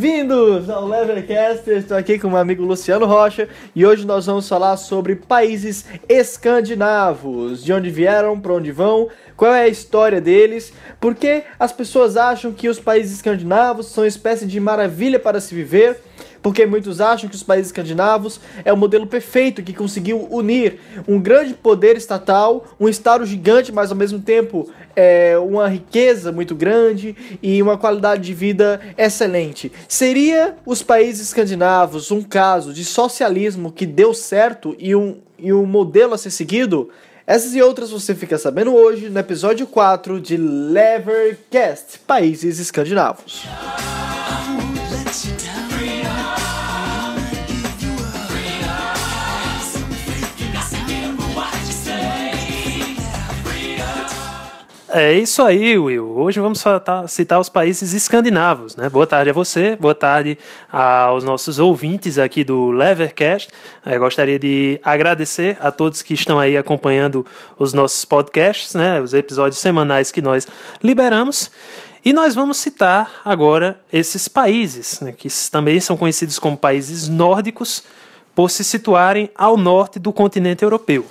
Bem-vindos ao Levercast, estou aqui com o meu amigo Luciano Rocha e hoje nós vamos falar sobre países escandinavos, de onde vieram, para onde vão, qual é a história deles, por que as pessoas acham que os países escandinavos são uma espécie de maravilha para se viver porque muitos acham que os países escandinavos é o modelo perfeito que conseguiu unir um grande poder estatal, um estado gigante, mas ao mesmo tempo é, uma riqueza muito grande e uma qualidade de vida excelente. Seria os países escandinavos um caso de socialismo que deu certo e um, e um modelo a ser seguido? Essas e outras você fica sabendo hoje no episódio 4 de Levercast Países Escandinavos. É isso aí, Will. Hoje vamos citar os países escandinavos. Né? Boa tarde a você, boa tarde aos nossos ouvintes aqui do Levercast. Eu é, gostaria de agradecer a todos que estão aí acompanhando os nossos podcasts, né? os episódios semanais que nós liberamos. E nós vamos citar agora esses países, né? que também são conhecidos como países nórdicos, por se situarem ao norte do continente europeu.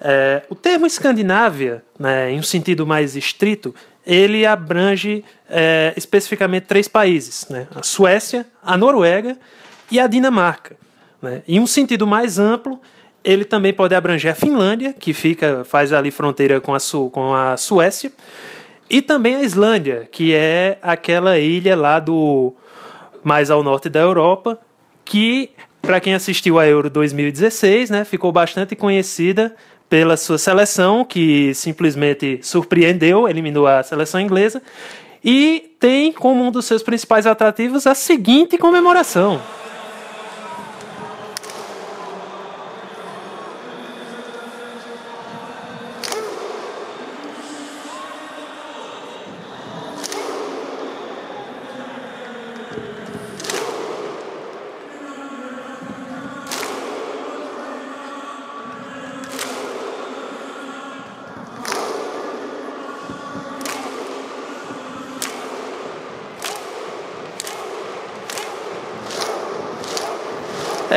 É, o termo Escandinávia, né, em um sentido mais estrito, ele abrange é, especificamente três países: né, a Suécia, a Noruega e a Dinamarca. Né. Em um sentido mais amplo, ele também pode abranger a Finlândia, que fica faz ali fronteira com a, Su, com a Suécia, e também a Islândia, que é aquela ilha lá do mais ao norte da Europa, que para quem assistiu a Euro 2016, né, ficou bastante conhecida pela sua seleção, que simplesmente surpreendeu, eliminou a seleção inglesa, e tem como um dos seus principais atrativos a seguinte comemoração.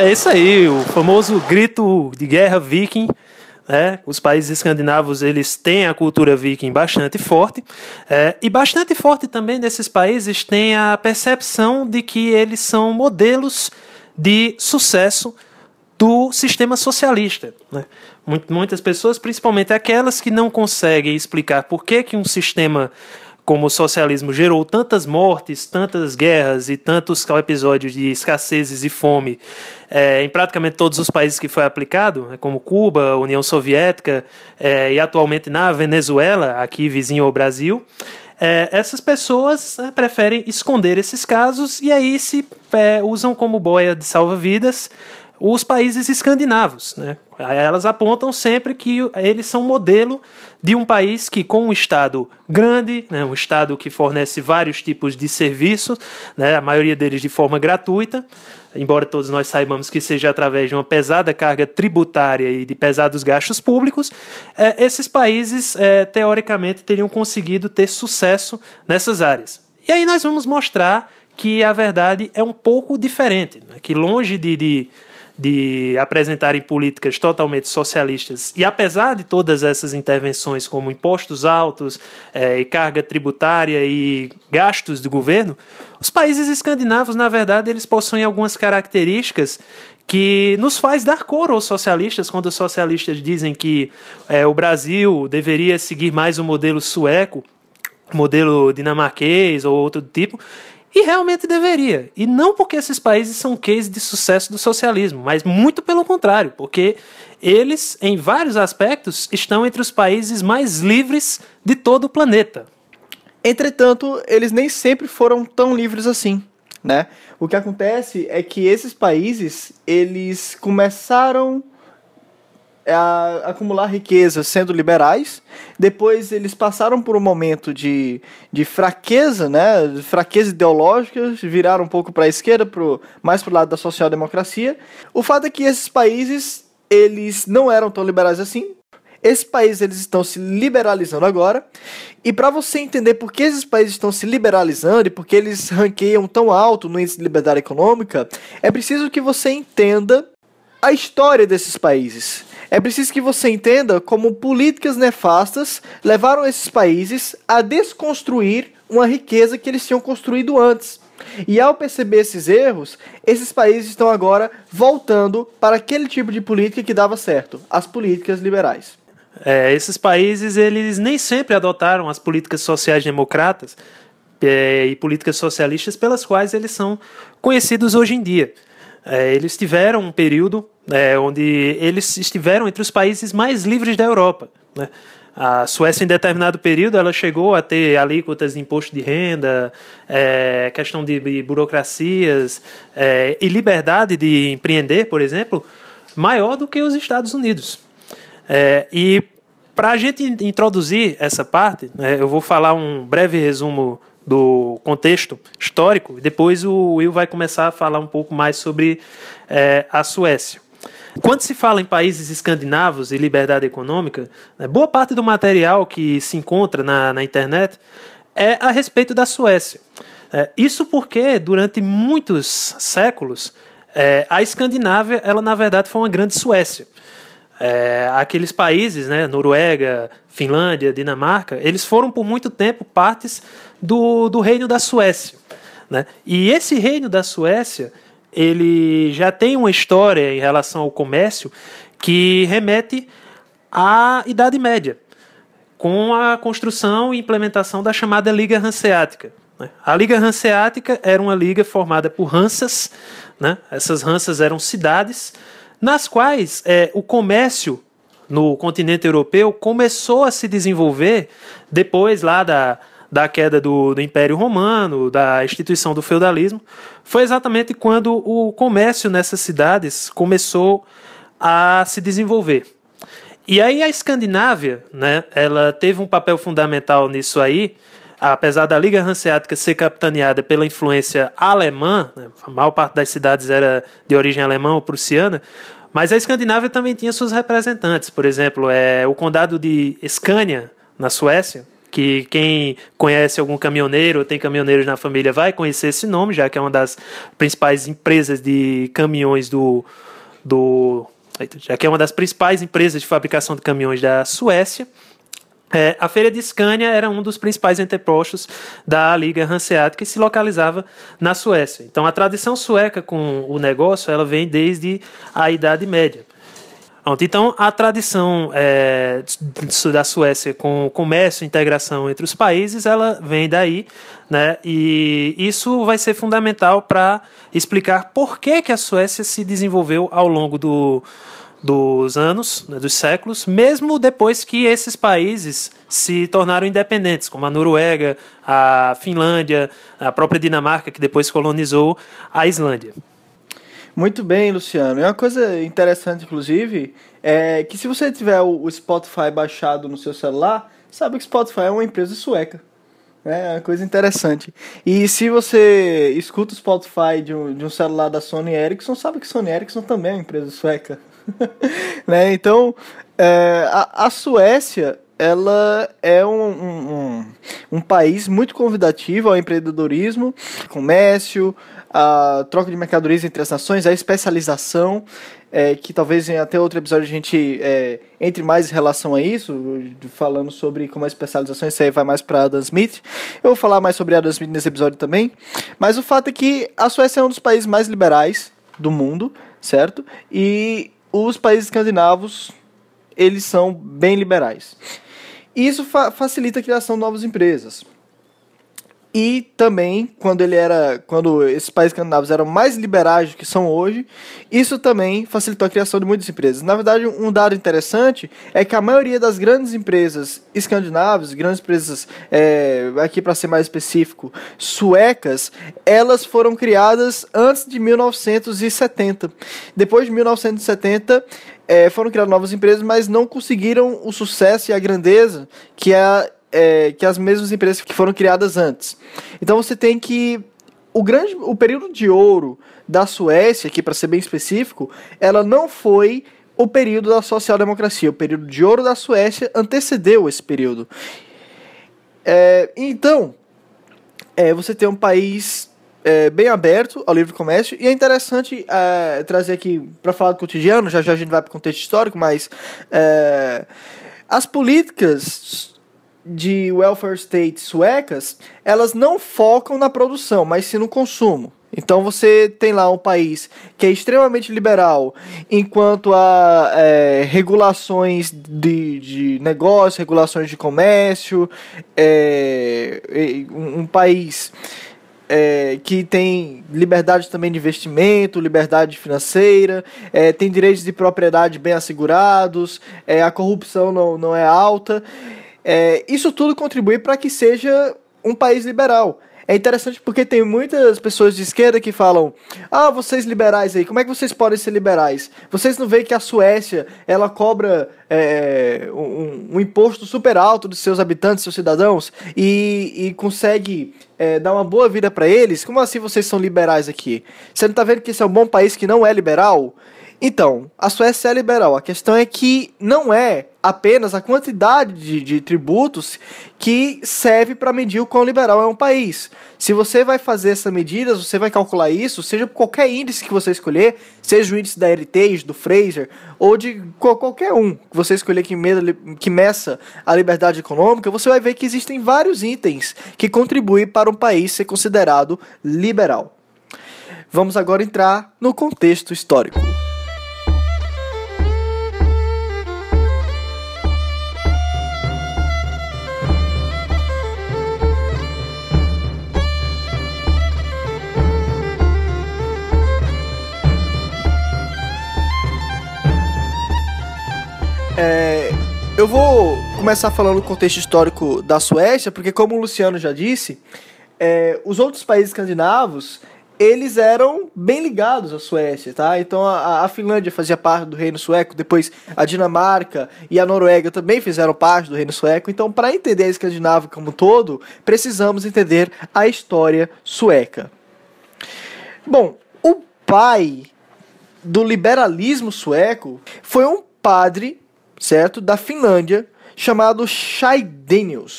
É isso aí, o famoso grito de guerra viking. Né? Os países escandinavos eles têm a cultura viking bastante forte é, e bastante forte também desses países tem a percepção de que eles são modelos de sucesso do sistema socialista. Né? Muitas pessoas, principalmente aquelas que não conseguem explicar por que, que um sistema como o socialismo gerou tantas mortes, tantas guerras e tantos episódios de escassezes e fome é, em praticamente todos os países que foi aplicado, né, como Cuba, União Soviética é, e atualmente na Venezuela, aqui vizinho ao Brasil, é, essas pessoas né, preferem esconder esses casos e aí se é, usam como boia de salva-vidas os países escandinavos. Né? Elas apontam sempre que eles são modelo de um país que, com um Estado grande, né, um Estado que fornece vários tipos de serviços, né, a maioria deles de forma gratuita, embora todos nós saibamos que seja através de uma pesada carga tributária e de pesados gastos públicos, é, esses países, é, teoricamente, teriam conseguido ter sucesso nessas áreas. E aí nós vamos mostrar que a verdade é um pouco diferente, né, que longe de, de de apresentarem políticas totalmente socialistas. E apesar de todas essas intervenções, como impostos altos, é, e carga tributária e gastos do governo, os países escandinavos, na verdade, eles possuem algumas características que nos faz dar cor aos socialistas quando os socialistas dizem que é, o Brasil deveria seguir mais o modelo sueco, modelo dinamarquês ou outro tipo. E realmente deveria. E não porque esses países são case de sucesso do socialismo, mas muito pelo contrário, porque eles, em vários aspectos, estão entre os países mais livres de todo o planeta. Entretanto, eles nem sempre foram tão livres assim, né? O que acontece é que esses países, eles começaram a acumular riqueza sendo liberais. Depois eles passaram por um momento de, de fraqueza, né? Fraqueza ideológica, viraram um pouco para a esquerda, pro, mais para o lado da social-democracia. O fato é que esses países eles não eram tão liberais assim. Esses países eles estão se liberalizando agora. E para você entender por que esses países estão se liberalizando e por que eles ranqueiam tão alto no índice de liberdade econômica, é preciso que você entenda a história desses países. É preciso que você entenda como políticas nefastas levaram esses países a desconstruir uma riqueza que eles tinham construído antes. E ao perceber esses erros, esses países estão agora voltando para aquele tipo de política que dava certo, as políticas liberais. É, esses países eles nem sempre adotaram as políticas sociais democratas é, e políticas socialistas pelas quais eles são conhecidos hoje em dia. É, eles tiveram um período é, onde eles estiveram entre os países mais livres da Europa. Né? A Suécia, em determinado período, ela chegou a ter alíquotas de imposto de renda, é, questão de, burocracias é, e liberdade de empreender, por exemplo, maior do que os Estados Unidos. É, e para a gente introduzir essa parte, né, eu vou falar um breve resumo do contexto histórico, depois o Will vai começar a falar um pouco mais sobre é, a Suécia. Quando se fala em países escandinavos e liberdade econômica, né, boa parte do material que se encontra na, na internet é a respeito da Suécia. É, isso porque, durante muitos séculos, é, a Escandinávia, ela na verdade foi uma grande Suécia. É, aqueles países, né, Noruega, Finlândia, Dinamarca, eles foram por muito tempo partes do, do reino da Suécia. Né? E esse reino da Suécia, ele já tem uma história em relação ao comércio que remete à Idade Média, com a construção e implementação da chamada Liga Hanseática. Né? A Liga Hanseática era uma liga formada por Hansas, né? essas Hansas eram cidades, nas quais é, o comércio no continente europeu começou a se desenvolver depois lá da, da queda do, do Império Romano, da instituição do feudalismo, foi exatamente quando o comércio nessas cidades começou a se desenvolver. E aí a Escandinávia, né, ela teve um papel fundamental nisso aí, apesar da Liga Hanseática ser capitaneada pela influência alemã, né, a maior parte das cidades era de origem alemã ou prussiana, mas a Escandinávia também tinha seus representantes. Por exemplo, é, o condado de Scania, na Suécia, que quem conhece algum caminhoneiro, tem caminhoneiros na família, vai conhecer esse nome, já que é uma das principais empresas de caminhões do. do já que é uma das principais empresas de fabricação de caminhões da Suécia. É, a feira de Scania era um dos principais antepostos da Liga Hanseática que se localizava na Suécia. Então, a tradição sueca com o negócio ela vem desde a Idade Média. Então, a tradição é, da Suécia com comércio e integração entre os países, ela vem daí, né? E isso vai ser fundamental para explicar por que, que a Suécia se desenvolveu ao longo do, dos anos, né, dos séculos, mesmo depois que esses países se tornaram independentes, como a Noruega, a Finlândia, a própria Dinamarca, que depois colonizou a Islândia. Muito bem, Luciano. E uma coisa interessante, inclusive, é que se você tiver o Spotify baixado no seu celular, sabe que Spotify é uma empresa sueca. É uma coisa interessante. E se você escuta o Spotify de um, de um celular da Sony Ericsson, sabe que Sony Ericsson também é uma empresa sueca. né? Então, é, a, a Suécia ela é um, um, um, país muito convidativo ao empreendedorismo, comércio, a troca de mercadorias entre as nações, a especialização, é, que talvez em até outro episódio a gente é, entre mais em relação a isso, falando sobre como a especialização, isso aí vai mais para Adam Smith. Eu vou falar mais sobre Adam Smith nesse episódio também. Mas o fato é que a Suécia é um dos países mais liberais do mundo, certo? E os países escandinavos, eles são bem liberais. Isso fa facilita a criação de novas empresas. E também, quando ele era. Quando esses países escandinavos eram mais liberais do que são hoje, isso também facilitou a criação de muitas empresas. Na verdade, um dado interessante é que a maioria das grandes empresas escandinavas, grandes empresas, é, aqui para ser mais específico, suecas, elas foram criadas antes de 1970. Depois de 1970, é, foram criadas novas empresas, mas não conseguiram o sucesso e a grandeza que a é, que as mesmas empresas que foram criadas antes. Então você tem que o grande o período de ouro da Suécia, aqui para ser bem específico, ela não foi o período da social-democracia. O período de ouro da Suécia antecedeu esse período. É, então, é, você tem um país é, bem aberto ao livre comércio e é interessante é, trazer aqui para falar do cotidiano, já já a gente vai para o contexto histórico, mas é, as políticas de welfare state suecas, elas não focam na produção, mas sim no consumo. Então você tem lá um país que é extremamente liberal enquanto a é, regulações de, de negócio, regulações de comércio, é, um país é, que tem liberdade também de investimento, liberdade financeira, é, tem direitos de propriedade bem assegurados, é, a corrupção não, não é alta. É, isso tudo contribui para que seja um país liberal. É interessante porque tem muitas pessoas de esquerda que falam: Ah, vocês liberais aí, como é que vocês podem ser liberais? Vocês não veem que a Suécia ela cobra é, um, um, imposto super alto dos seus habitantes, seus cidadãos, e, e consegue é, dar uma boa vida para eles? Como assim vocês são liberais aqui? Você não está vendo que esse é um bom país que não é liberal? Então, a Suécia é liberal. A questão é que não é apenas a quantidade de, de tributos que serve para medir o quão liberal é um país. Se você vai fazer essas medidas, você vai calcular isso, seja por qualquer índice que você escolher, seja o índice da Heritage, do Fraser, ou de qualquer um que você escolher que, me, que meça a liberdade econômica, você vai ver que existem vários itens que contribuem para um país ser considerado liberal. Vamos agora entrar no contexto histórico. É, eu vou começar falando do contexto histórico da Suécia, porque como o Luciano já disse, é, os outros países escandinavos eles eram bem ligados à Suécia, tá? Então a, a, Finlândia fazia parte do Reino Sueco, depois a Dinamarca e a Noruega também fizeram parte do Reino Sueco. Então, para entender a Escandinávia como um todo, precisamos entender a história sueca. Bom, o pai do liberalismo sueco foi um padre certo? Da Finlândia, chamado Chaidenius.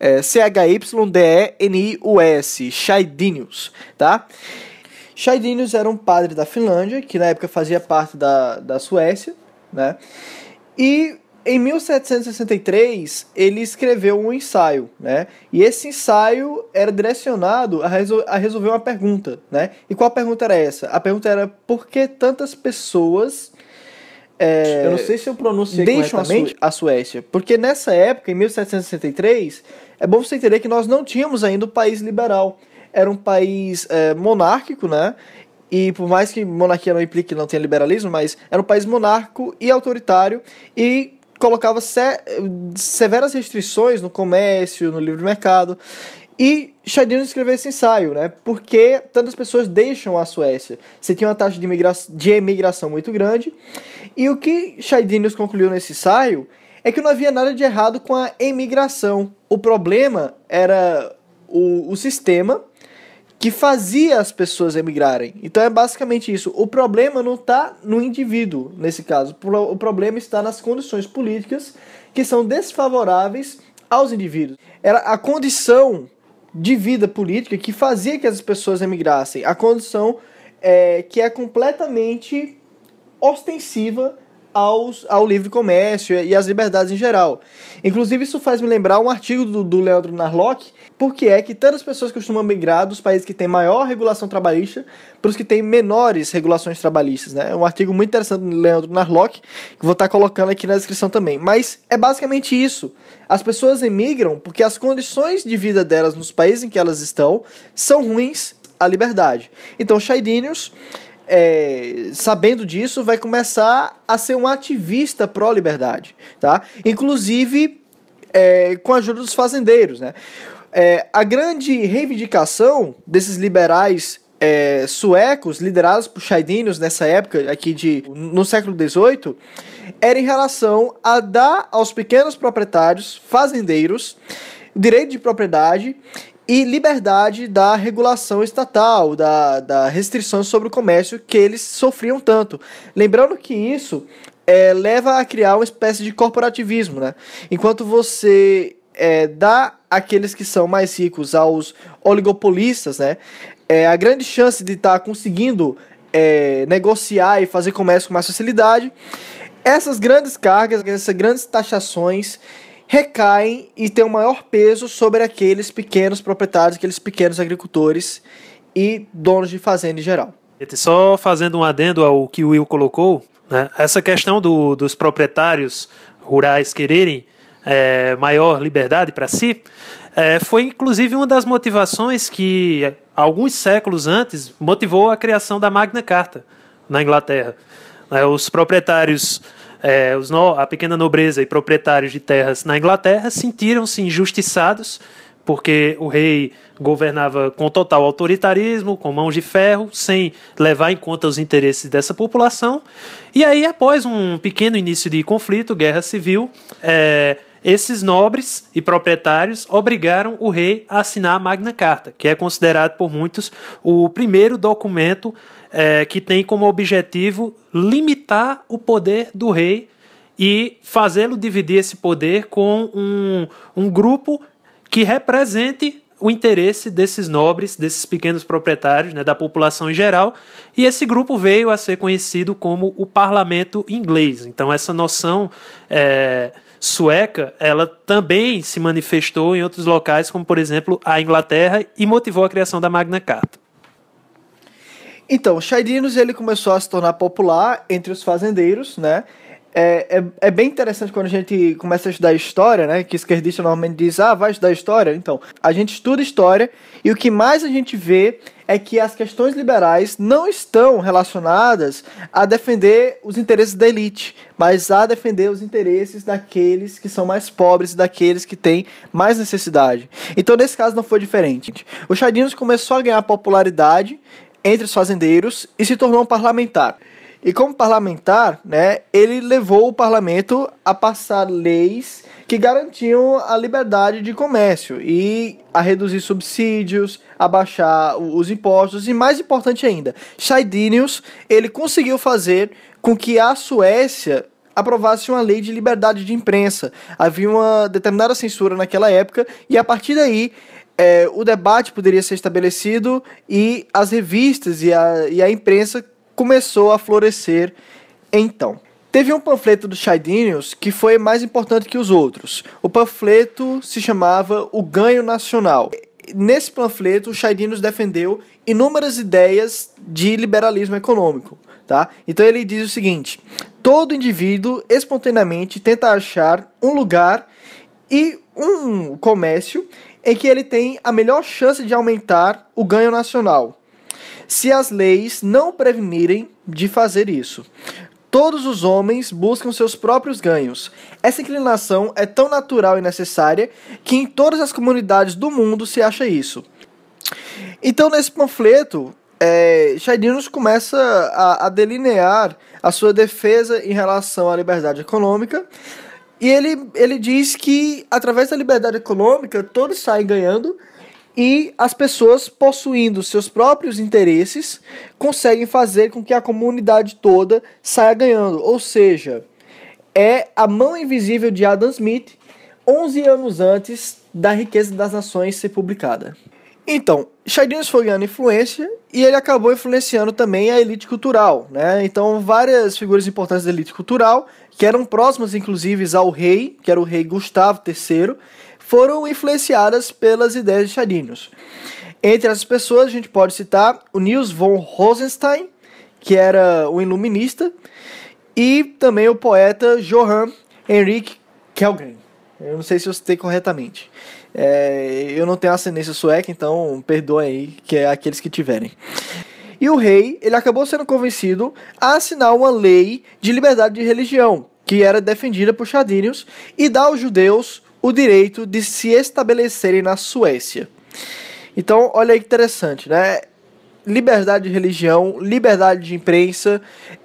É, C-H-Y-D-E-N-I-U-S, Chaidenius, tá? Chaidenius era um padre da Finlândia, que na época fazia parte da, da Suécia, né? E em 1763 ele escreveu um ensaio, né? E esse ensaio era direcionado a, resol a resolver uma pergunta, né? E qual pergunta era essa? A pergunta era por que tantas pessoas é, eu não sei se eu pronunciei deixam a, Su a Suécia. Porque nessa época, em 1763, é bom você entender que nós não tínhamos ainda um país liberal. Era um país é, monárquico, né? E por mais que monarquia não implique que não tenha liberalismo, mas era um país monárquico e autoritário e colocava se severas restrições no comércio, no livre mercado. E Chadino escreveu esse ensaio, né? Porque tantas pessoas deixam a Suécia. Você tinha uma taxa de, imigra de emigração muito grande. E o que Chadinius concluiu nesse ensaio é que não havia nada de errado com a emigração. O problema era o, o sistema que fazia as pessoas emigrarem. Então é basicamente isso. O problema não está no indivíduo, nesse caso. O problema está nas condições políticas que são desfavoráveis aos indivíduos. Era a condição de vida política que fazia que as pessoas emigrassem. A condição é, que é completamente ostensiva aos, ao livre comércio e às liberdades em geral. Inclusive, isso faz me lembrar um artigo do, do Leandro Narlock, porque é que tantas pessoas costumam migrar dos países que têm maior regulação trabalhista para os que têm menores regulações trabalhistas. Né? É um artigo muito interessante do Leandro Narlock, que vou estar colocando aqui na descrição também. Mas é basicamente isso. As pessoas emigram porque as condições de vida delas nos países em que elas estão são ruins à liberdade. Então, Chaidinius é, sabendo disso, vai começar a ser um ativista pró-liberdade, tá? Inclusive é, com a ajuda dos fazendeiros, né? É, a grande reivindicação desses liberais é, suecos, liderados por Chaidinius nessa época, aqui de no século XVIII, era em relação a dar aos pequenos proprietários, fazendeiros, direito de propriedade e liberdade da regulação estatal, da, da restrição sobre o comércio que eles sofriam tanto. Lembrando que isso é, leva a criar uma espécie de corporativismo, né? Enquanto você é, dá aqueles que são mais ricos aos oligopolistas, né? É, a grande chance de estar tá conseguindo é, negociar e fazer comércio com mais facilidade. Essas grandes cargas, essas grandes taxações recaem e têm um maior peso sobre aqueles pequenos proprietários, aqueles pequenos agricultores e donos de fazenda em geral. Só fazendo um adendo ao que o Will colocou, né, essa questão do, dos proprietários rurais quererem é, maior liberdade para si, é, foi inclusive uma das motivações que, alguns séculos antes, motivou a criação da Magna Carta na Inglaterra. É, os proprietários é, os no, a pequena nobreza e proprietários de terras na Inglaterra sentiram-se injustiçados porque o rei governava com total autoritarismo, com mãos de ferro, sem levar em conta os interesses dessa população. E aí, após um pequeno início de conflito, guerra civil, é, esses nobres e proprietários obrigaram o rei a assinar a Magna Carta, que é considerado por muitos o primeiro documento é, que tem como objetivo limitar o poder do rei e fazê-lo dividir esse poder com um, um grupo que represente o interesse desses nobres, desses pequenos proprietários, né, da população em geral, e esse grupo veio a ser conhecido como o Parlamento Inglês. Então essa noção é, sueca, ela também se manifestou em outros locais, como por exemplo a Inglaterra, e motivou a criação da Magna Carta. Então, o Chaidinos ele começou a se tornar popular entre os fazendeiros, né? É, é, é, bem interessante quando a gente começa a estudar história, né? Que esquerdista normalmente diz, ah, vai estudar história. Então, a gente estuda história e o que mais a gente vê é que as questões liberais não estão relacionadas a defender os interesses da elite, mas a defender os interesses daqueles que são mais pobres e daqueles que têm mais necessidade. Então, nesse caso, não foi diferente. O Chadinos começou a ganhar popularidade entre os fazendeiros e se tornou um parlamentar. E como parlamentar, né, ele levou o parlamento a passar leis que garantiam a liberdade de comércio e a reduzir subsídios, a baixar os impostos e mais importante ainda, Scheidinius, ele conseguiu fazer com que a Suécia aprovasse uma lei de liberdade de imprensa. Havia uma determinada censura naquela época e a partir daí é, o debate poderia ser estabelecido e as revistas e a, e a imprensa começou a florescer então. Teve um panfleto do Chaidinius que foi mais importante que os outros. O panfleto se chamava O Ganho Nacional. Nesse panfleto, o Chaidinius defendeu inúmeras ideias de liberalismo econômico. Tá? Então ele diz o seguinte: todo indivíduo espontaneamente tenta achar um lugar e um comércio em que ele tem a melhor chance de aumentar o ganho nacional, se as leis não prevenirem de fazer isso. Todos os homens buscam seus próprios ganhos. Essa inclinação é tão natural e necessária que em todas as comunidades do mundo se acha isso. Então, nesse panfleto, é, Chadinos começa a, a delinear a sua defesa em relação à liberdade econômica, e ele, ele diz que, através da liberdade econômica, todos saem ganhando e as pessoas, possuindo seus próprios interesses, conseguem fazer com que a comunidade toda saia ganhando. Ou seja, é a mão invisível de Adam Smith, 11 anos antes da riqueza das nações ser publicada. Então, Chadinhos foi ganhando influência e ele acabou influenciando também a elite cultural, né? Então, várias figuras importantes da elite cultural, que eram próximas inclusive ao rei, que era o rei Gustavo III, foram influenciadas pelas ideias de Chadinhos. Entre as pessoas, a gente pode citar o Niels von Rosenstein, que era um iluminista, e também o poeta Johann Henrik Kellgren. Eu não sei se eu citei corretamente. É, eu não tenho ascendência sueca, então perdoem aí, que é aqueles que tiverem. E o rei, ele acabou sendo convencido a assinar uma lei de liberdade de religião, que era defendida por Chadinius, e dar aos judeus o direito de se estabelecerem na Suécia. Então, olha que interessante, né? Liberdade de religião, liberdade de imprensa,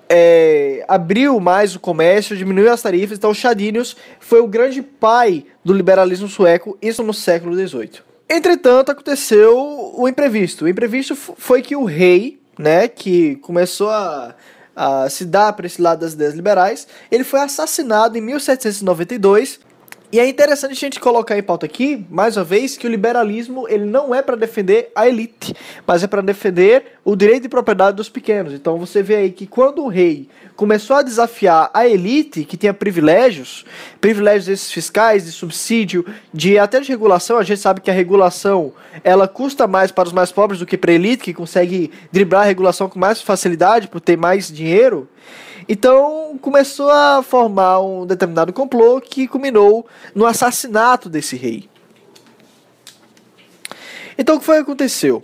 é, abriu mais o comércio, diminuiu as tarifas. Então, Chadinius foi o grande pai do liberalismo sueco, isso no século XVIII. Entretanto, aconteceu o imprevisto. O imprevisto foi que o rei, né, que começou a, a se dar para esse lado das ideias liberais, ele foi assassinado em 1792 e é interessante a gente colocar em pauta aqui, mais uma vez, que o liberalismo ele não é para defender a elite, mas é para defender o direito de propriedade dos pequenos. Então você vê aí que quando o rei começou a desafiar a elite, que tinha privilégios, privilégios esses fiscais, de subsídio, de até de regulação, a gente sabe que a regulação ela custa mais para os mais pobres do que para a elite, que consegue driblar a regulação com mais facilidade por ter mais dinheiro. Então começou a formar um determinado complô que culminou no assassinato desse rei. Então o que foi que aconteceu?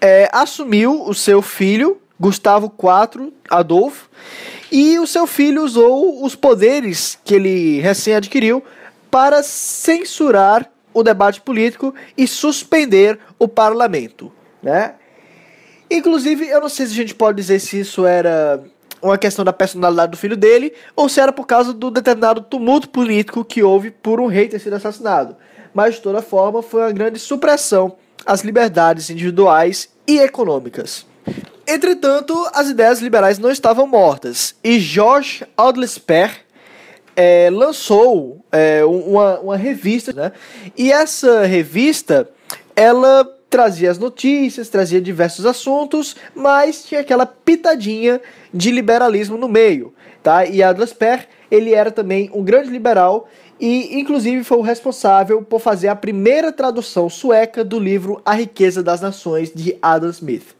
É, assumiu o seu filho, Gustavo IV Adolfo, e o seu filho usou os poderes que ele recém adquiriu para censurar o debate político e suspender o parlamento, né? Inclusive, eu não sei se a gente pode dizer se isso era uma questão da personalidade do filho dele, ou se era por causa do determinado tumulto político que houve por um rei ter sido assassinado. Mas, de toda forma, foi uma grande supressão às liberdades individuais e econômicas. Entretanto, as ideias liberais não estavam mortas, e Georges Audlesper é, lançou é, uma, uma revista, né? E essa revista, ela trazia as notícias, trazia diversos assuntos, mas tinha aquela pitadinha de liberalismo no meio, tá? E Adlas Per, ele era também um grande liberal e inclusive foi o responsável por fazer a primeira tradução sueca do livro A Riqueza das Nações de Adam Smith.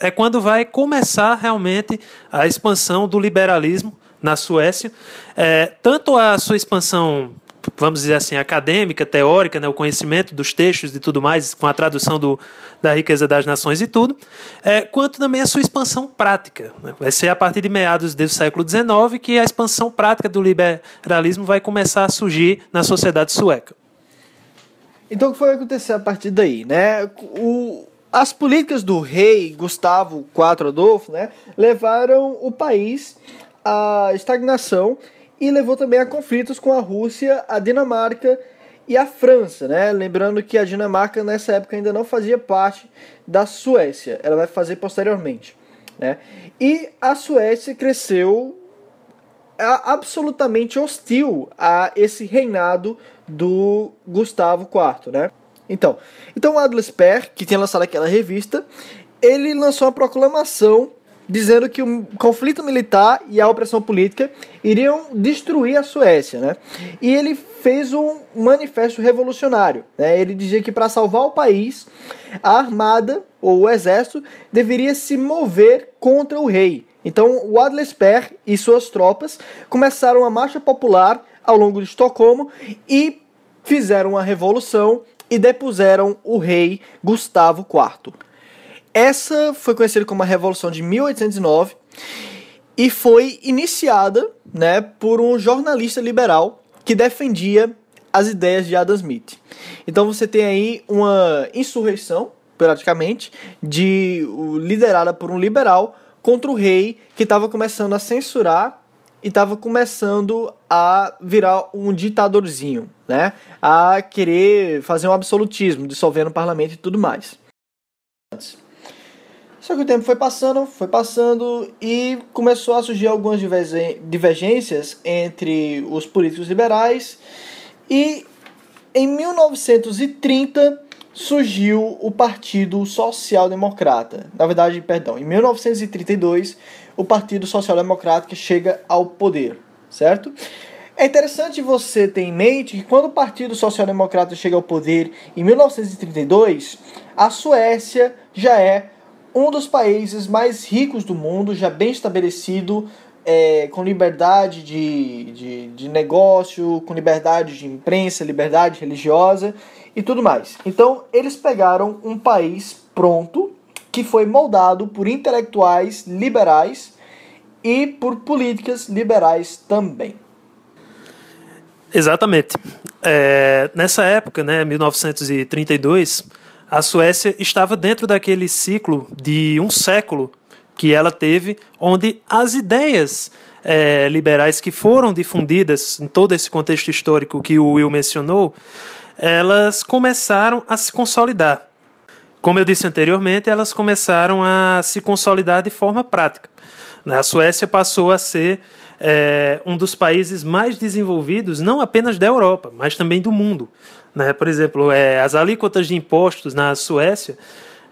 É quando vai começar realmente a expansão do liberalismo na Suécia, é, tanto a sua expansão vamos dizer assim, acadêmica, teórica, né, o conhecimento dos textos e tudo mais, com a tradução do, da riqueza das nações e tudo, é, quanto também a sua expansão prática. Né? Vai ser a partir de meados do século XIX que a expansão prática do liberalismo vai começar a surgir na sociedade sueca. Então, o que foi acontecer a partir daí? Né? O, as políticas do rei Gustavo IV Adolfo né, levaram o país à estagnação e levou também a conflitos com a Rússia, a Dinamarca e a França, né? Lembrando que a Dinamarca nessa época ainda não fazia parte da Suécia, ela vai fazer posteriormente, né? E a Suécia cresceu absolutamente hostil a esse reinado do Gustavo IV, né? Então, então Adles Per, que tinha lançado aquela revista, ele lançou uma proclamação dizendo que o conflito militar e a opressão política iriam destruir a Suécia, né? E ele fez um manifesto revolucionário, né? Ele dizia que para salvar o país, a armada ou o exército deveria se mover contra o rei. Então, o Adlesper e suas tropas começaram uma marcha popular ao longo de Estocolmo e fizeram uma revolução e depuseram o rei Gustavo IV. Essa foi conhecida como a Revolução de 1809 e foi iniciada né, por um jornalista liberal que defendia as ideias de Adam Smith. Então você tem aí uma insurreição, praticamente, de liderada por um liberal contra o rei que estava começando a censurar e estava começando a virar um ditadorzinho, né? A querer fazer um absolutismo, dissolvendo o parlamento e tudo mais. Só que o tempo foi passando, foi passando e começou a surgir algumas divergências entre os políticos liberais e em 1930 surgiu o Partido Social Democrata. Na verdade, perdão, em 1932 o Partido Social Democrata chega ao poder, certo? É interessante você ter em mente que quando o Partido Social Democrata chega ao poder em 1932, a Suécia já é um dos países mais ricos do mundo, já bem estabelecido, é, com liberdade de, de, de negócio, com liberdade de imprensa, liberdade religiosa e tudo mais. Então, eles pegaram um país pronto, que foi moldado por intelectuais liberais e por políticas liberais também. Exatamente. É, nessa época, né, 1932, a Suécia estava dentro daquele ciclo de um século que ela teve, onde as ideias é, liberais que foram difundidas em todo esse contexto histórico que o Will mencionou, elas começaram a se consolidar. Como eu disse anteriormente, elas começaram a se consolidar de forma prática. A Suécia passou a ser é, um dos países mais desenvolvidos, não apenas da Europa, mas também do mundo. Né? Por exemplo, é, as alíquotas de impostos na Suécia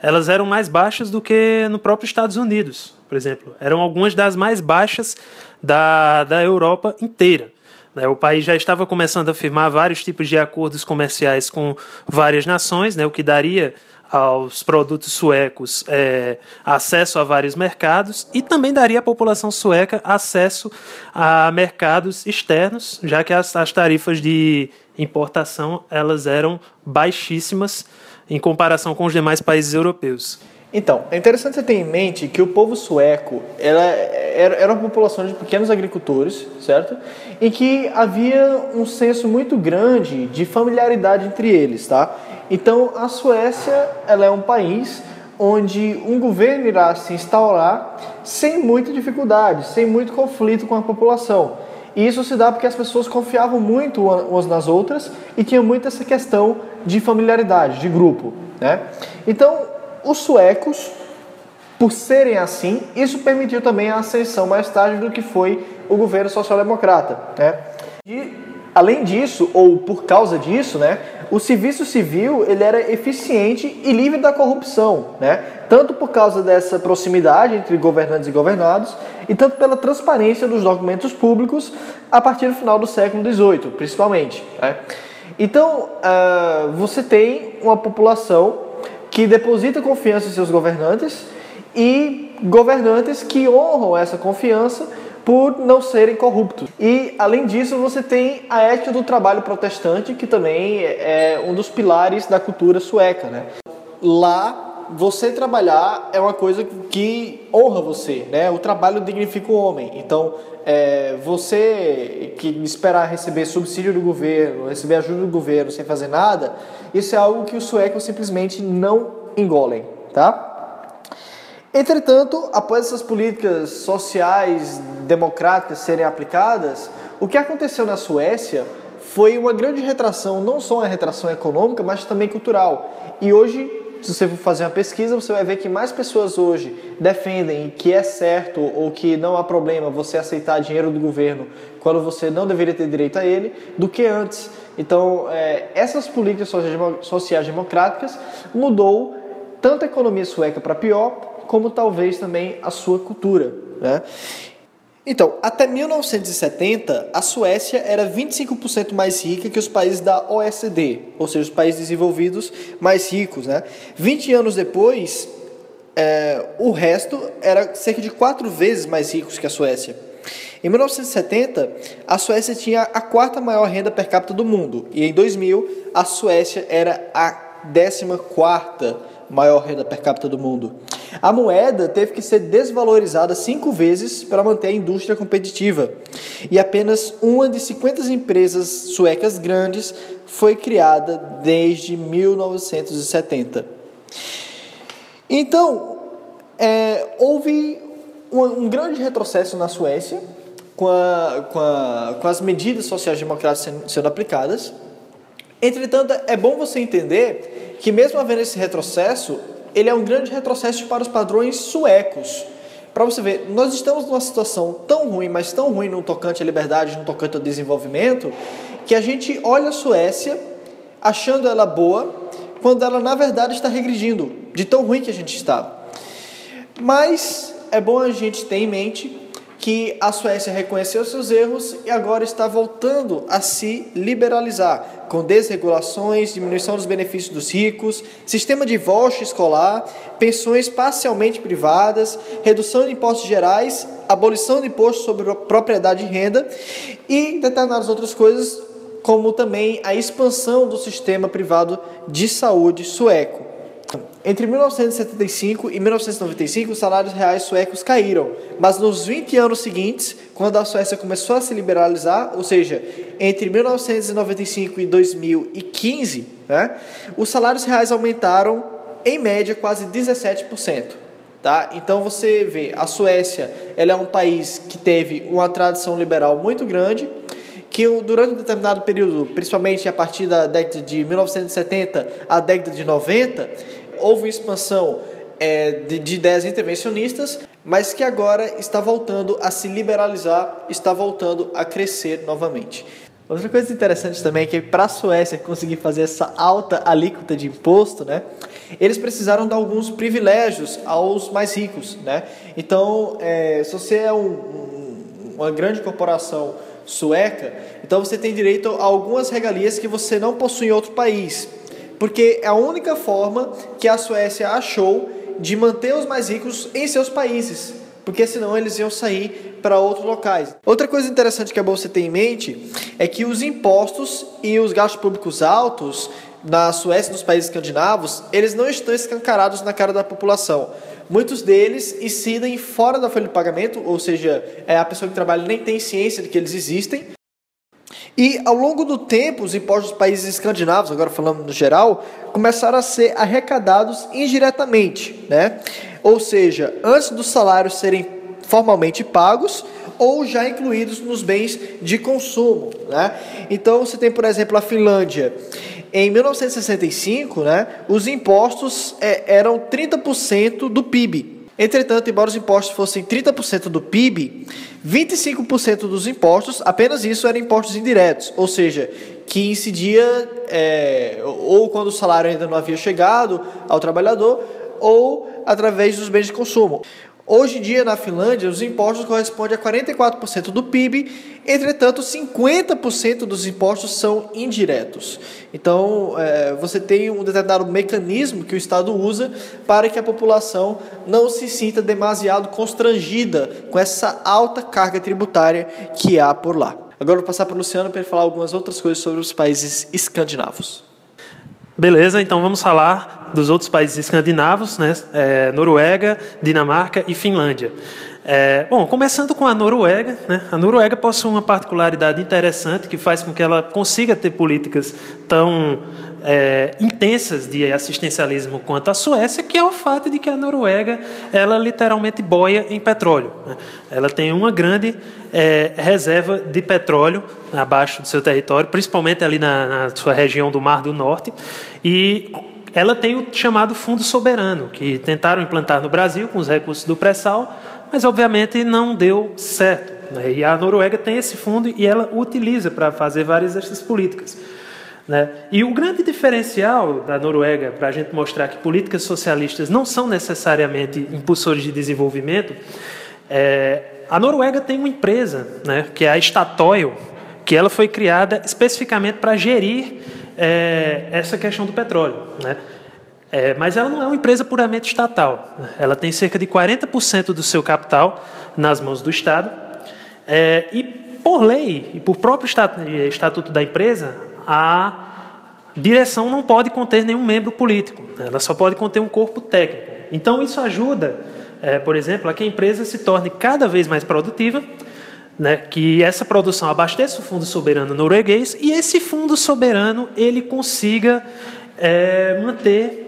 elas eram mais baixas do que no próprio Estados Unidos, por exemplo. Eram algumas das mais baixas da, da Europa inteira. Né? O país já estava começando a firmar vários tipos de acordos comerciais com várias nações, né? o que daria aos produtos suecos é, acesso a vários mercados e também daria à população sueca acesso a mercados externos, já que as, as tarifas de importação elas eram baixíssimas em comparação com os demais países europeus. Então, é interessante você ter em mente que o povo sueco era, era uma população de pequenos agricultores, certo? E que havia um senso muito grande de familiaridade entre eles, tá? Então, a Suécia ela é um país onde um governo irá se instaurar sem muita dificuldade, sem muito conflito com a população. E isso se dá porque as pessoas confiavam muito umas nas outras e tinha muito essa questão de familiaridade, de grupo. Né? Então, os suecos, por serem assim, isso permitiu também a ascensão mais tarde do que foi o governo social-democrata. Né? E, além disso, ou por causa disso, né, o serviço civil ele era eficiente e livre da corrupção, né? tanto por causa dessa proximidade entre governantes e governados, e tanto pela transparência dos documentos públicos a partir do final do século XVIII, principalmente. Né? Então, uh, você tem uma população que deposita confiança em seus governantes e governantes que honram essa confiança por não serem corruptos. E, além disso, você tem a ética do trabalho protestante, que também é um dos pilares da cultura sueca. Né? Lá, você trabalhar é uma coisa que honra você, né? O trabalho dignifica o homem. Então, é, você que esperar receber subsídio do governo, receber ajuda do governo sem fazer nada, isso é algo que os suecos simplesmente não engolem, tá? Entretanto, após essas políticas sociais democráticas serem aplicadas, o que aconteceu na Suécia foi uma grande retração, não só uma retração econômica, mas também cultural. E hoje se você for fazer uma pesquisa, você vai ver que mais pessoas hoje defendem que é certo ou que não há problema você aceitar dinheiro do governo quando você não deveria ter direito a ele, do que antes. Então, é, essas políticas sociais democráticas mudou tanto a economia sueca para pior, como talvez também a sua cultura. Né? Então, até 1970, a Suécia era 25% mais rica que os países da OECD, ou seja, os países desenvolvidos mais ricos. Né? 20 anos depois, é, o resto era cerca de quatro vezes mais ricos que a Suécia. Em 1970, a Suécia tinha a quarta maior renda per capita do mundo, e em 2000, a Suécia era a décima quarta maior renda per capita do mundo. A moeda teve que ser desvalorizada cinco vezes para manter a indústria competitiva. E apenas uma de 50 empresas suecas grandes foi criada desde 1970. Então, é, houve um, um, grande retrocesso na Suécia com, a, com, a, com as medidas sociais-democráticas sendo, sendo aplicadas. Entretanto, é bom você entender que, mesmo havendo esse retrocesso, ele é um grande retrocesso para os padrões suecos. Para você ver, nós estamos numa situação tão ruim, mas tão ruim no tocante à liberdade, no tocante ao desenvolvimento, que a gente olha a Suécia achando ela boa, quando ela na verdade está regredindo, de tão ruim que a gente está. Mas é bom a gente ter em mente que a Suécia reconheceu seus erros e agora está voltando a se liberalizar, com desregulações, diminuição dos benefícios dos ricos, sistema de voucher escolar, pensões parcialmente privadas, redução de impostos gerais, abolição de impostos sobre propriedade e renda e determinadas outras coisas, como também a expansão do sistema privado de saúde sueco. Entre 1975 e 1995, os salários reais suecos caíram, mas nos 20 anos seguintes, quando a Suécia começou a se liberalizar, ou seja, entre 1995 e 2015, né, os salários reais aumentaram em média quase 17%. Tá? Então você vê, a Suécia ela é um país que teve uma tradição liberal muito grande, que durante um determinado período, principalmente a partir da década de 1970 à década de 90, houve expansão é, de, de ideias intervencionistas, mas que agora está voltando a se liberalizar, está voltando a crescer novamente. Outra coisa interessante também é que para a Suécia conseguir fazer essa alta alíquota de imposto, né, eles precisaram dar alguns privilégios aos mais ricos. Né? Então, é, se você é um, um, uma grande corporação sueca, então você tem direito a algumas regalias que você não possui em outro país. Porque é a única forma que a Suécia achou de manter os mais ricos em seus países porque senão eles iam sair para outros locais. Outra coisa interessante que é bom você ter em mente é que os impostos e os gastos públicos altos na Suécia e nos países escandinavos, eles não estão escancarados na cara da população. Muitos deles incidem fora da folha de pagamento, ou seja, é, a pessoa que trabalha nem tem ciência de que eles existem. E ao longo do tempo, os impostos dos países escandinavos, agora falando no geral, começaram a ser arrecadados indiretamente, né? Ou seja, antes dos salários serem formalmente pagos ou já incluídos nos bens de consumo, né? Então você tem, por exemplo, a Finlândia. Em 1965, né, os impostos é, eram 30% do PIB. Entretanto, embora os impostos fossem 30% do PIB, 25% dos impostos, apenas isso eram impostos indiretos, ou seja, que incidia é, ou quando o salário ainda não havia chegado ao trabalhador, ou através dos bens de consumo. Hoje em dia, na Finlândia, os impostos correspondem a 44% do PIB, entretanto, 50% dos impostos são indiretos. Então, é, você tem um determinado mecanismo que o Estado usa para que a população não se sinta demasiado constrangida com essa alta carga tributária que há por lá. Agora, vou passar para o Luciano para ele falar algumas outras coisas sobre os países escandinavos. Beleza, então vamos falar dos outros países escandinavos, né? É, Noruega, Dinamarca e Finlândia. É, bom, começando com a Noruega, né? a Noruega possui uma particularidade interessante que faz com que ela consiga ter políticas tão é, intensas de assistencialismo quanto a Suécia, que é o fato de que a Noruega ela literalmente boia em petróleo. Né? Ela tem uma grande é, reserva de petróleo abaixo do seu território, principalmente ali na, na sua região do Mar do Norte, e ela tem o chamado Fundo Soberano, que tentaram implantar no Brasil com os recursos do pré-sal, mas obviamente não deu certo. Né? E a Noruega tem esse fundo e ela utiliza para fazer várias dessas políticas. Né? E o grande diferencial da Noruega, para a gente mostrar que políticas socialistas não são necessariamente impulsores de desenvolvimento, é, a Noruega tem uma empresa, né, que é a Statoil, que ela foi criada especificamente para gerir é, essa questão do petróleo. Né? É, mas ela não é uma empresa puramente estatal. Ela tem cerca de 40% do seu capital nas mãos do Estado. É, e, por lei, e por próprio estatuto da empresa, a direção não pode conter nenhum membro político. Ela só pode conter um corpo técnico. Então, isso ajuda, é, por exemplo, a que a empresa se torne cada vez mais produtiva, né, que essa produção abasteça o Fundo Soberano norueguês e esse Fundo Soberano ele consiga é, manter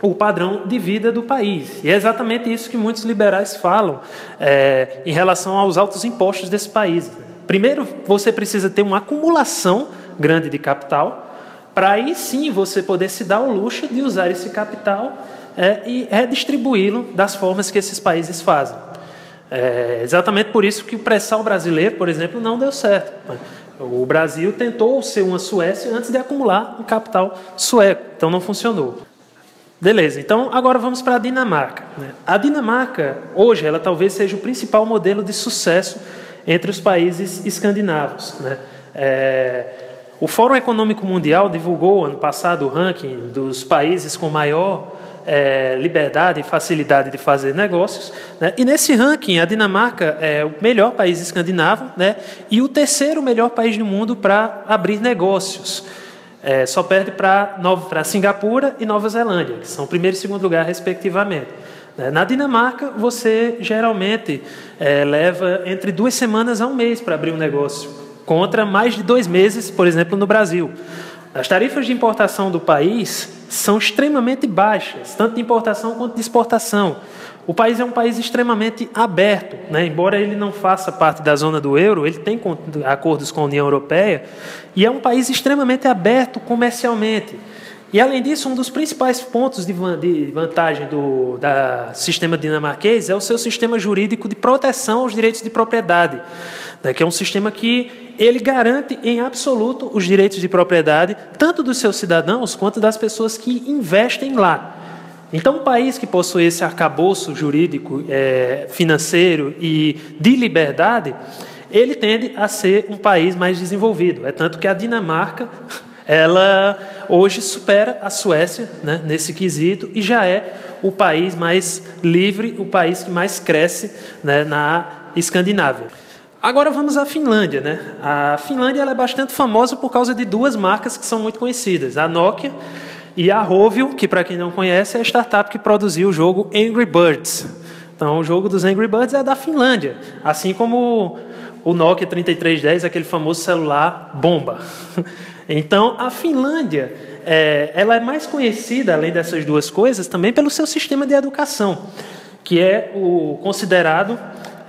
o padrão de vida do país. E é exatamente isso que muitos liberais falam é, em relação aos altos impostos desse país. Primeiro, você precisa ter uma acumulação grande de capital, para aí sim você poder se dar o luxo de usar esse capital é, e redistribuí-lo das formas que esses países fazem. É exatamente por isso que o pré-sal brasileiro, por exemplo, não deu certo. O Brasil tentou ser uma Suécia antes de acumular um capital sueco, então não funcionou. Beleza, então agora vamos para a Dinamarca. Né? A Dinamarca, hoje, ela talvez seja o principal modelo de sucesso entre os países escandinavos. Né? É, o Fórum Econômico Mundial divulgou ano passado o ranking dos países com maior é, liberdade e facilidade de fazer negócios. Né? E nesse ranking, a Dinamarca é o melhor país escandinavo né? e o terceiro melhor país do mundo para abrir negócios. É, só perde para Singapura e Nova Zelândia, que são primeiro e segundo lugar, respectivamente. Né? Na Dinamarca, você geralmente é, leva entre duas semanas a um mês para abrir um negócio, contra mais de dois meses, por exemplo, no Brasil. As tarifas de importação do país são extremamente baixas, tanto de importação quanto de exportação. O país é um país extremamente aberto, né? embora ele não faça parte da zona do euro, ele tem acordos com a União Europeia, e é um país extremamente aberto comercialmente. E, além disso, um dos principais pontos de vantagem do da sistema dinamarquês é o seu sistema jurídico de proteção aos direitos de propriedade, né? que é um sistema que ele garante em absoluto os direitos de propriedade, tanto dos seus cidadãos quanto das pessoas que investem lá. Então, um país que possui esse arcabouço jurídico, é, financeiro e de liberdade, ele tende a ser um país mais desenvolvido. É tanto que a Dinamarca, ela hoje supera a Suécia né, nesse quesito e já é o país mais livre, o país que mais cresce né, na Escandinávia. Agora vamos à Finlândia. Né? A Finlândia é bastante famosa por causa de duas marcas que são muito conhecidas: a Nokia e a Rovio, que para quem não conhece, é a startup que produziu o jogo Angry Birds. Então, o jogo dos Angry Birds é da Finlândia, assim como o Nokia 3310, aquele famoso celular bomba. Então, a Finlândia, é, ela é mais conhecida, além dessas duas coisas, também pelo seu sistema de educação, que é o considerado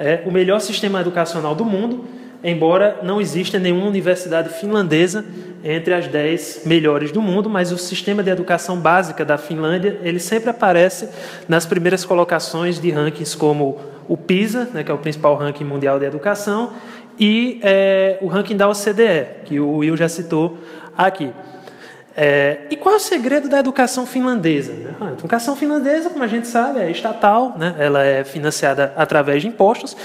é, o melhor sistema educacional do mundo, embora não exista nenhuma universidade finlandesa entre as dez melhores do mundo, mas o sistema de educação básica da Finlândia ele sempre aparece nas primeiras colocações de rankings como o PISA, né, que é o principal ranking mundial de educação, e é, o ranking da OCDE, que o Will já citou aqui. É, e qual é o segredo da educação finlandesa? A educação finlandesa, como a gente sabe, é estatal, né? ela é financiada através de impostos,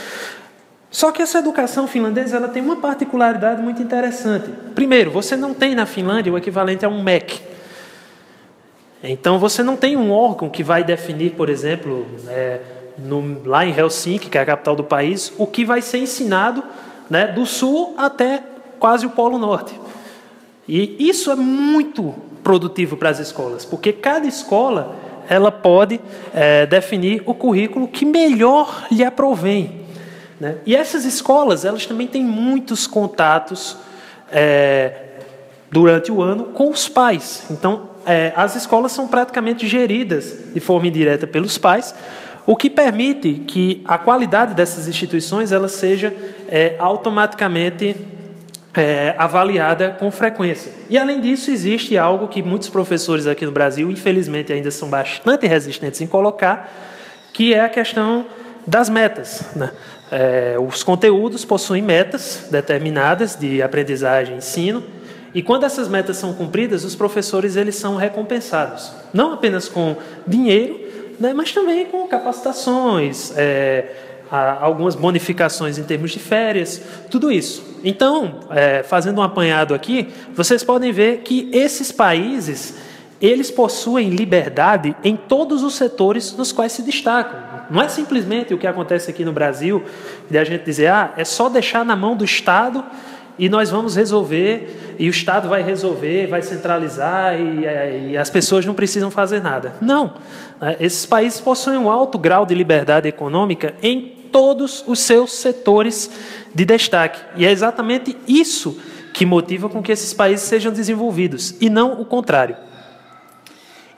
só que essa educação finlandesa ela tem uma particularidade muito interessante. Primeiro, você não tem na Finlândia o equivalente a um MEC. Então, você não tem um órgão que vai definir, por exemplo, é, no, lá em Helsinki, que é a capital do país, o que vai ser ensinado né, do sul até quase o Polo Norte. E isso é muito produtivo para as escolas, porque cada escola ela pode é, definir o currículo que melhor lhe aprovém. Né? E essas escolas, elas também têm muitos contatos é, durante o ano com os pais. Então, é, as escolas são praticamente geridas de forma indireta pelos pais, o que permite que a qualidade dessas instituições ela seja automaticamente é, avaliada com frequência. E além disso, existe algo que muitos professores aqui no Brasil, infelizmente, ainda são bastante resistentes em colocar, que é a questão das metas. Né? É, os conteúdos possuem metas determinadas de aprendizagem e ensino, e quando essas metas são cumpridas, os professores eles são recompensados, não apenas com dinheiro, né, mas também com capacitações, é, algumas bonificações em termos de férias, tudo isso. Então, é, fazendo um apanhado aqui, vocês podem ver que esses países eles possuem liberdade em todos os setores nos quais se destacam. Não é simplesmente o que acontece aqui no Brasil, de a gente dizer, ah, é só deixar na mão do Estado e nós vamos resolver, e o Estado vai resolver, vai centralizar, e, e as pessoas não precisam fazer nada. Não. Né? Esses países possuem um alto grau de liberdade econômica em todos os seus setores de destaque. E é exatamente isso que motiva com que esses países sejam desenvolvidos, e não o contrário.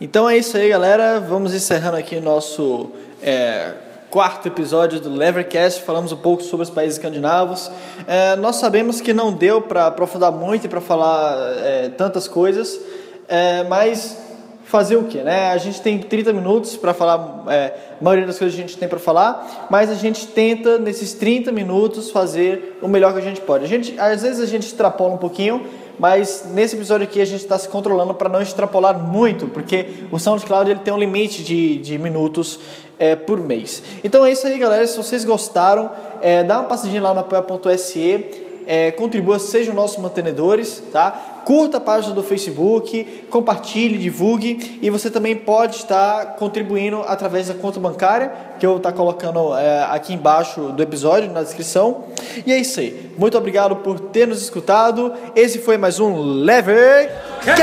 Então é isso aí, galera. Vamos encerrando aqui nosso é, quarto episódio do Levercast. Falamos um pouco sobre os países escandinavos. É, nós sabemos que não deu para aprofundar muito e para falar é, tantas coisas, é, mas fazer o que, né? A gente tem 30 minutos para falar é, a maioria das coisas que a gente tem para falar, mas a gente tenta nesses 30 minutos fazer o melhor que a gente pode. A gente, às vezes a gente extrapola um pouquinho, mas nesse episódio aqui a gente está se controlando para não extrapolar muito, porque o SoundCloud ele tem um limite de, de minutos é, por mês. Então é isso aí, galera. Se vocês gostaram, é, dá uma passadinha lá no apoia.se é, contribua, sejam nossos mantenedores, tá? Curta a página do Facebook, compartilhe, divulgue e você também pode estar contribuindo através da conta bancária que eu estou colocando é, aqui embaixo do episódio, na descrição. E é isso aí. Muito obrigado por ter nos escutado. Esse foi mais um Levercast.